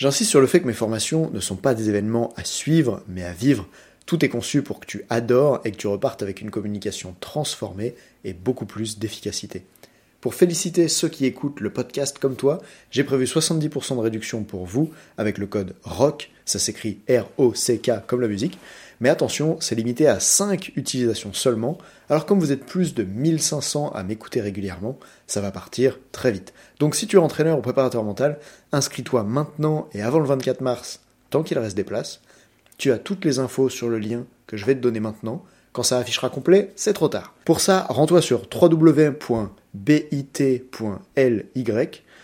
J'insiste sur le fait que mes formations ne sont pas des événements à suivre, mais à vivre. Tout est conçu pour que tu adores et que tu repartes avec une communication transformée et beaucoup plus d'efficacité. Pour féliciter ceux qui écoutent le podcast comme toi, j'ai prévu 70% de réduction pour vous avec le code ROCK, ça s'écrit R-O-C-K comme la musique, mais attention, c'est limité à 5 utilisations seulement, alors comme vous êtes plus de 1500 à m'écouter régulièrement, ça va partir très vite. Donc si tu es entraîneur ou préparateur mental, inscris-toi maintenant et avant le 24 mars, tant qu'il reste des places. Tu as toutes les infos sur le lien que je vais te donner maintenant. Quand ça affichera complet, c'est trop tard. Pour ça, rends-toi sur www.bit.ly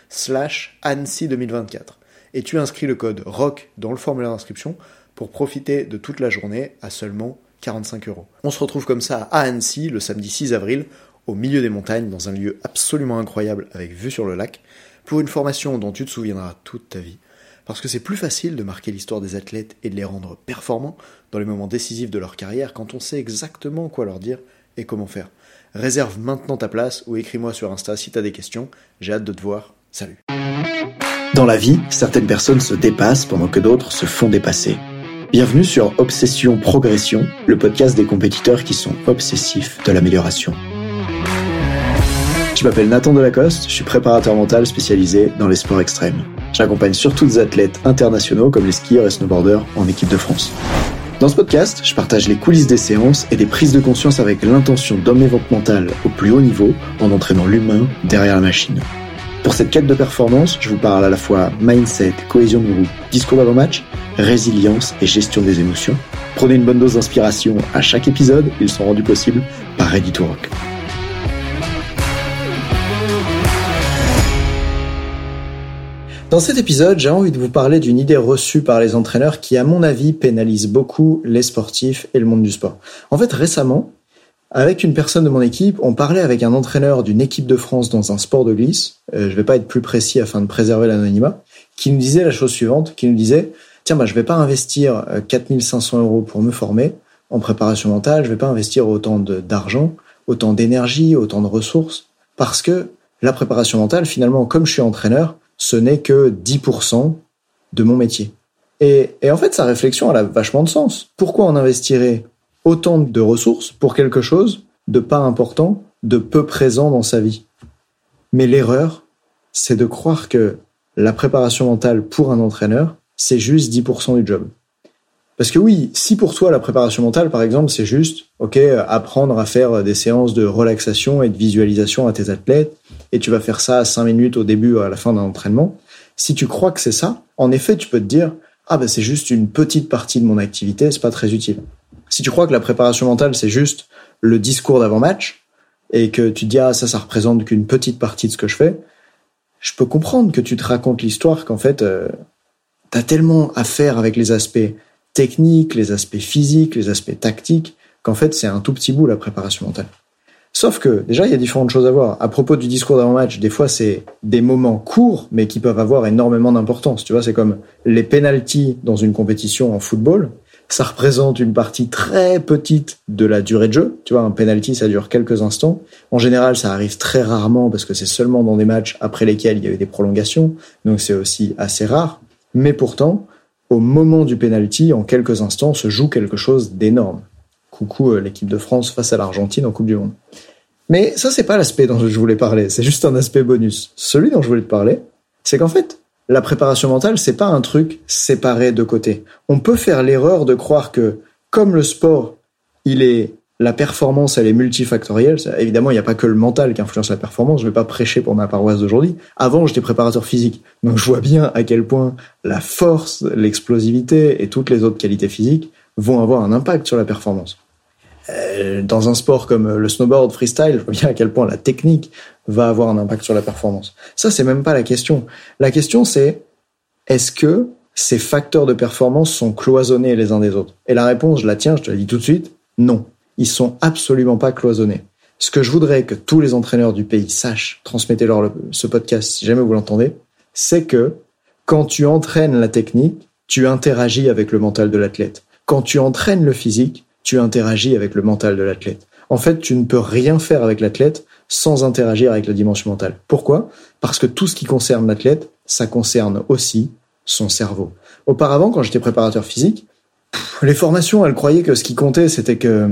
slash ANSI 2024 et tu inscris le code ROC dans le formulaire d'inscription pour profiter de toute la journée à seulement 45 euros. On se retrouve comme ça à Annecy le samedi 6 avril, au milieu des montagnes, dans un lieu absolument incroyable avec vue sur le lac, pour une formation dont tu te souviendras toute ta vie. Parce que c'est plus facile de marquer l'histoire des athlètes et de les rendre performants dans les moments décisifs de leur carrière quand on sait exactement quoi leur dire et comment faire. Réserve maintenant ta place ou écris-moi sur Insta si t'as des questions. J'ai hâte de te voir. Salut. Dans la vie, certaines personnes se dépassent pendant que d'autres se font dépasser. Bienvenue sur Obsession Progression, le podcast des compétiteurs qui sont obsessifs de l'amélioration. Je m'appelle Nathan Delacoste, je suis préparateur mental spécialisé dans les sports extrêmes. J'accompagne surtout des athlètes internationaux comme les skieurs et snowboarders en équipe de France. Dans ce podcast, je partage les coulisses des séances et des prises de conscience avec l'intention votre mental au plus haut niveau en entraînant l'humain derrière la machine. Pour cette quête de performance, je vous parle à la fois mindset, cohésion de groupe, discours d'avant-match, résilience et gestion des émotions. Prenez une bonne dose d'inspiration à chaque épisode, ils sont rendus possibles par Ready to Rock. Dans cet épisode, j'ai envie de vous parler d'une idée reçue par les entraîneurs qui, à mon avis, pénalise beaucoup les sportifs et le monde du sport. En fait, récemment, avec une personne de mon équipe, on parlait avec un entraîneur d'une équipe de France dans un sport de glisse, euh, je vais pas être plus précis afin de préserver l'anonymat, qui nous disait la chose suivante, qui nous disait, tiens, bah, je vais pas investir 4500 euh, euros pour me former en préparation mentale, je vais pas investir autant d'argent, autant d'énergie, autant de ressources, parce que la préparation mentale, finalement, comme je suis entraîneur, ce n'est que 10% de mon métier. Et, en fait, sa réflexion, elle a vachement de sens. Pourquoi on investirait autant de ressources pour quelque chose de pas important, de peu présent dans sa vie? Mais l'erreur, c'est de croire que la préparation mentale pour un entraîneur, c'est juste 10% du job. Parce que oui, si pour toi la préparation mentale, par exemple, c'est juste, ok, apprendre à faire des séances de relaxation et de visualisation à tes athlètes, et tu vas faire ça à 5 minutes au début ou à la fin d'un entraînement, si tu crois que c'est ça, en effet, tu peux te dire, ah ben c'est juste une petite partie de mon activité, c'est pas très utile. Si tu crois que la préparation mentale, c'est juste le discours d'avant-match, et que tu dis, ah, ça, ça représente qu'une petite partie de ce que je fais, je peux comprendre que tu te racontes l'histoire qu'en fait, euh, tu as tellement à faire avec les aspects techniques, les aspects physiques, les aspects tactiques, qu'en fait, c'est un tout petit bout, la préparation mentale. Sauf que, déjà, il y a différentes choses à voir. À propos du discours d'avant-match, des fois, c'est des moments courts, mais qui peuvent avoir énormément d'importance. Tu vois, c'est comme les penalties dans une compétition en football ça représente une partie très petite de la durée de jeu. Tu vois, un penalty, ça dure quelques instants. En général, ça arrive très rarement parce que c'est seulement dans des matchs après lesquels il y a eu des prolongations. Donc c'est aussi assez rare. Mais pourtant, au moment du penalty, en quelques instants, se joue quelque chose d'énorme. Coucou euh, l'équipe de France face à l'Argentine en Coupe du Monde. Mais ça, c'est pas l'aspect dont je voulais parler. C'est juste un aspect bonus. Celui dont je voulais te parler, c'est qu'en fait, la préparation mentale, c'est pas un truc séparé de côté. On peut faire l'erreur de croire que, comme le sport, il est la performance, elle est multifactorielle. Évidemment, il n'y a pas que le mental qui influence la performance. Je ne vais pas prêcher pour ma paroisse d'aujourd'hui. Avant, j'étais préparateur physique. Donc, je vois bien à quel point la force, l'explosivité et toutes les autres qualités physiques vont avoir un impact sur la performance. Euh, dans un sport comme le snowboard freestyle, je vois bien à quel point la technique va avoir un impact sur la performance. Ça, c'est même pas la question. La question, c'est est-ce que ces facteurs de performance sont cloisonnés les uns des autres? Et la réponse, je la tiens, je te la dis tout de suite, non. Ils sont absolument pas cloisonnés. Ce que je voudrais que tous les entraîneurs du pays sachent, transmettez-leur ce podcast si jamais vous l'entendez, c'est que quand tu entraînes la technique, tu interagis avec le mental de l'athlète. Quand tu entraînes le physique, tu interagis avec le mental de l'athlète. En fait, tu ne peux rien faire avec l'athlète sans interagir avec la dimension mentale. Pourquoi? Parce que tout ce qui concerne l'athlète, ça concerne aussi son cerveau. Auparavant, quand j'étais préparateur physique, les formations, elles croyaient que ce qui comptait, c'était que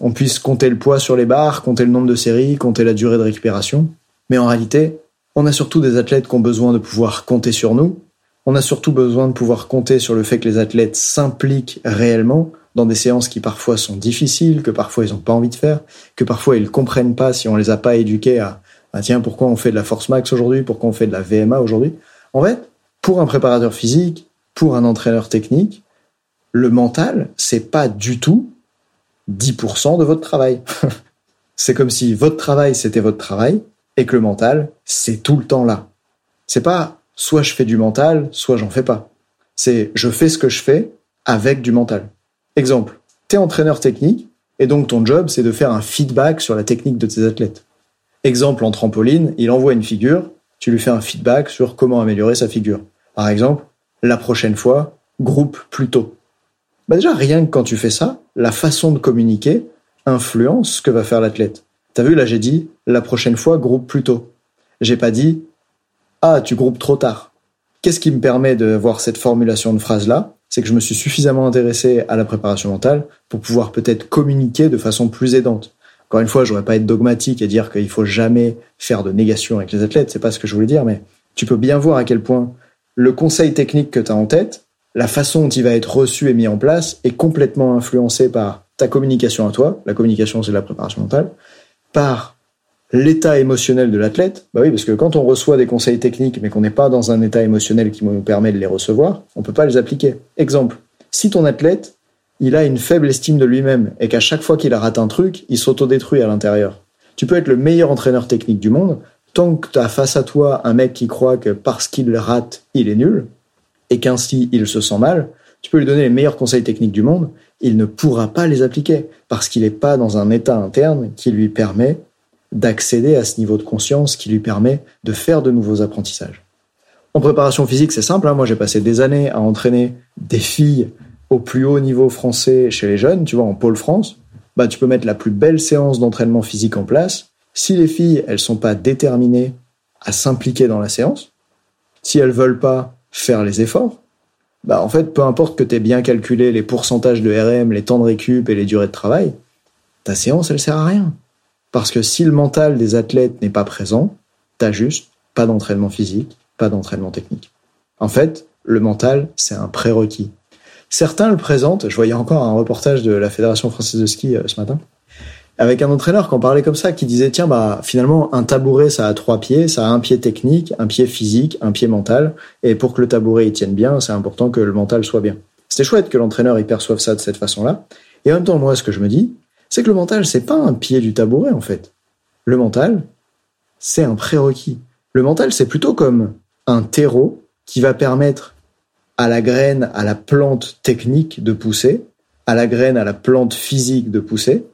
on puisse compter le poids sur les barres, compter le nombre de séries, compter la durée de récupération. Mais en réalité, on a surtout des athlètes qui ont besoin de pouvoir compter sur nous. On a surtout besoin de pouvoir compter sur le fait que les athlètes s'impliquent réellement dans des séances qui parfois sont difficiles, que parfois ils n'ont pas envie de faire, que parfois ils comprennent pas si on les a pas éduqués à, ah tiens, pourquoi on fait de la force max aujourd'hui, pourquoi on fait de la VMA aujourd'hui. En fait, pour un préparateur physique, pour un entraîneur technique, le mental, c'est pas du tout 10% de votre travail. c'est comme si votre travail, c'était votre travail, et que le mental, c'est tout le temps là. C'est pas soit je fais du mental, soit j'en fais pas. C'est je fais ce que je fais avec du mental. Exemple, t'es entraîneur technique, et donc ton job, c'est de faire un feedback sur la technique de tes athlètes. Exemple, en trampoline, il envoie une figure, tu lui fais un feedback sur comment améliorer sa figure. Par exemple, la prochaine fois, groupe plus tôt. Bah déjà, rien que quand tu fais ça, la façon de communiquer influence ce que va faire l'athlète. T'as vu, là j'ai dit, la prochaine fois, groupe plus tôt. J'ai pas dit, ah, tu groupes trop tard. Qu'est-ce qui me permet de voir cette formulation de phrase-là? C'est que je me suis suffisamment intéressé à la préparation mentale pour pouvoir peut-être communiquer de façon plus aidante. Encore une fois, je voudrais pas être dogmatique et dire qu'il faut jamais faire de négation avec les athlètes, c'est pas ce que je voulais dire, mais tu peux bien voir à quel point le conseil technique que tu as en tête, la façon dont il va être reçu et mis en place est complètement influencée par ta communication à toi, la communication c'est la préparation mentale, par l'état émotionnel de l'athlète. Bah oui, parce que quand on reçoit des conseils techniques mais qu'on n'est pas dans un état émotionnel qui nous permet de les recevoir, on peut pas les appliquer. Exemple, si ton athlète, il a une faible estime de lui-même et qu'à chaque fois qu'il rate un truc, il s'autodétruit à l'intérieur. Tu peux être le meilleur entraîneur technique du monde, tant que tu as face à toi un mec qui croit que parce qu'il rate, il est nul, et qu'ainsi il se sent mal, tu peux lui donner les meilleurs conseils techniques du monde, il ne pourra pas les appliquer parce qu'il n'est pas dans un état interne qui lui permet d'accéder à ce niveau de conscience qui lui permet de faire de nouveaux apprentissages. En préparation physique, c'est simple. Hein. Moi, j'ai passé des années à entraîner des filles au plus haut niveau français chez les jeunes, tu vois, en pôle France. Bah, tu peux mettre la plus belle séance d'entraînement physique en place. Si les filles, elles sont pas déterminées à s'impliquer dans la séance, si elles veulent pas faire les efforts, bah en fait, peu importe que tu aies bien calculé les pourcentages de RM, les temps de récup et les durées de travail, ta séance, elle sert à rien. Parce que si le mental des athlètes n'est pas présent, t'as juste pas d'entraînement physique, pas d'entraînement technique. En fait, le mental, c'est un prérequis. Certains le présentent, je voyais encore un reportage de la Fédération française de ski euh, ce matin, avec un entraîneur qui en parlait comme ça, qui disait tiens bah finalement un tabouret ça a trois pieds, ça a un pied technique, un pied physique, un pied mental, et pour que le tabouret il tienne bien, c'est important que le mental soit bien. C'était chouette que l'entraîneur il perçoive ça de cette façon-là. Et en même temps moi ce que je me dis, c'est que le mental c'est pas un pied du tabouret en fait. Le mental c'est un prérequis. Le mental c'est plutôt comme un terreau qui va permettre à la graine, à la plante technique de pousser, à la graine, à la plante physique de pousser,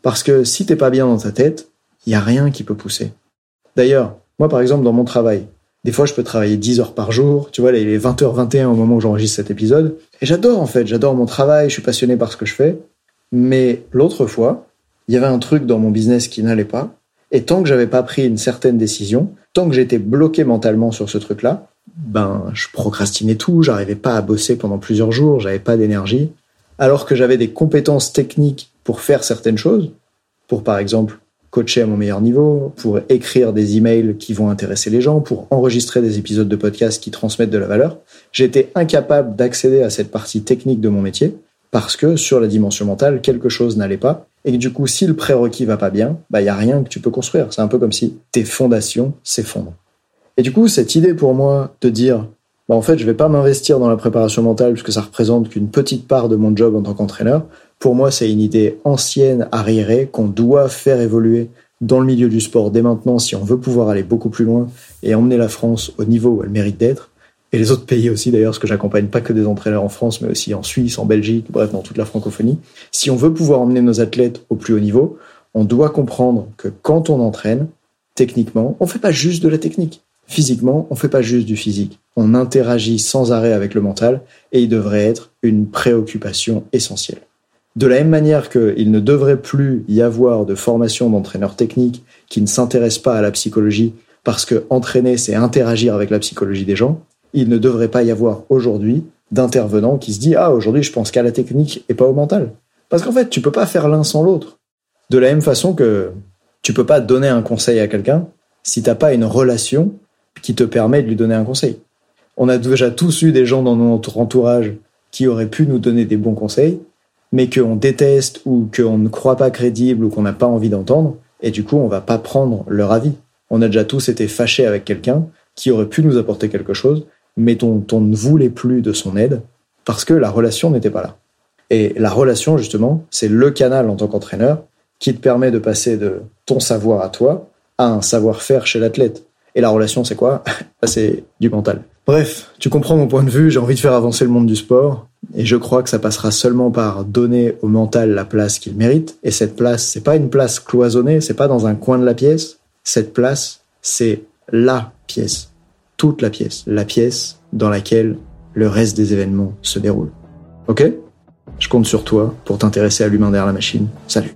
parce que si t'es pas bien dans ta tête, il y a rien qui peut pousser. D'ailleurs, moi par exemple dans mon travail, des fois je peux travailler 10 heures par jour, tu vois, il est 20h21 au moment où j'enregistre cet épisode, et j'adore en fait, j'adore mon travail, je suis passionné par ce que je fais, mais l'autre fois, il y avait un truc dans mon business qui n'allait pas, et tant que j'avais pas pris une certaine décision, tant que j'étais bloqué mentalement sur ce truc-là, ben je procrastinais tout, j'arrivais pas à bosser pendant plusieurs jours, j'avais pas d'énergie, alors que j'avais des compétences techniques pour faire certaines choses, pour par exemple coacher à mon meilleur niveau, pour écrire des emails qui vont intéresser les gens, pour enregistrer des épisodes de podcast qui transmettent de la valeur, j'étais incapable d'accéder à cette partie technique de mon métier parce que sur la dimension mentale, quelque chose n'allait pas et que du coup, si le prérequis va pas bien, bah, il y a rien que tu peux construire. C'est un peu comme si tes fondations s'effondrent. Et du coup, cette idée pour moi de dire, bah, en fait, je vais pas m'investir dans la préparation mentale puisque ça représente qu'une petite part de mon job en tant qu'entraîneur. Pour moi, c'est une idée ancienne, arriérée, qu'on doit faire évoluer dans le milieu du sport dès maintenant si on veut pouvoir aller beaucoup plus loin et emmener la France au niveau où elle mérite d'être. Et les autres pays aussi d'ailleurs, parce que j'accompagne pas que des entraîneurs en France, mais aussi en Suisse, en Belgique, bref, dans toute la francophonie. Si on veut pouvoir emmener nos athlètes au plus haut niveau, on doit comprendre que quand on entraîne, techniquement, on fait pas juste de la technique. Physiquement, on fait pas juste du physique. On interagit sans arrêt avec le mental et il devrait être une préoccupation essentielle. De la même manière qu'il ne devrait plus y avoir de formation d'entraîneurs techniques qui ne s'intéressent pas à la psychologie parce que entraîner, c'est interagir avec la psychologie des gens, il ne devrait pas y avoir aujourd'hui d'intervenants qui se dit ah aujourd'hui je pense qu'à la technique et pas au mental. Parce qu'en fait tu peux pas faire l'un sans l'autre. De la même façon que tu peux pas donner un conseil à quelqu'un si t'as pas une relation qui te permet de lui donner un conseil. On a déjà tous eu des gens dans notre entourage qui auraient pu nous donner des bons conseils, mais qu'on déteste ou qu'on ne croit pas crédible ou qu'on n'a pas envie d'entendre, et du coup on va pas prendre leur avis. On a déjà tous été fâchés avec quelqu'un qui aurait pu nous apporter quelque chose, mais on ne voulait plus de son aide parce que la relation n'était pas là. Et la relation, justement, c'est le canal en tant qu'entraîneur qui te permet de passer de ton savoir à toi à un savoir-faire chez l'athlète. Et la relation, c'est quoi? Bah, C'est du mental. Bref, tu comprends mon point de vue, j'ai envie de faire avancer le monde du sport, et je crois que ça passera seulement par donner au mental la place qu'il mérite. Et cette place, c'est pas une place cloisonnée, c'est pas dans un coin de la pièce. Cette place, c'est la pièce toute la pièce, la pièce dans laquelle le reste des événements se déroulent. Ok? Je compte sur toi pour t'intéresser à l'humain derrière la machine. Salut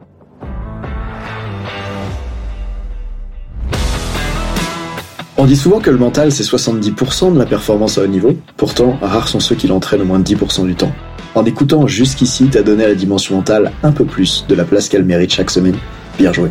On dit souvent que le mental c'est 70% de la performance à haut niveau, pourtant rares sont ceux qui l'entraînent au moins de 10% du temps. En écoutant jusqu'ici, t'as donné à la dimension mentale un peu plus de la place qu'elle mérite chaque semaine. Bien joué.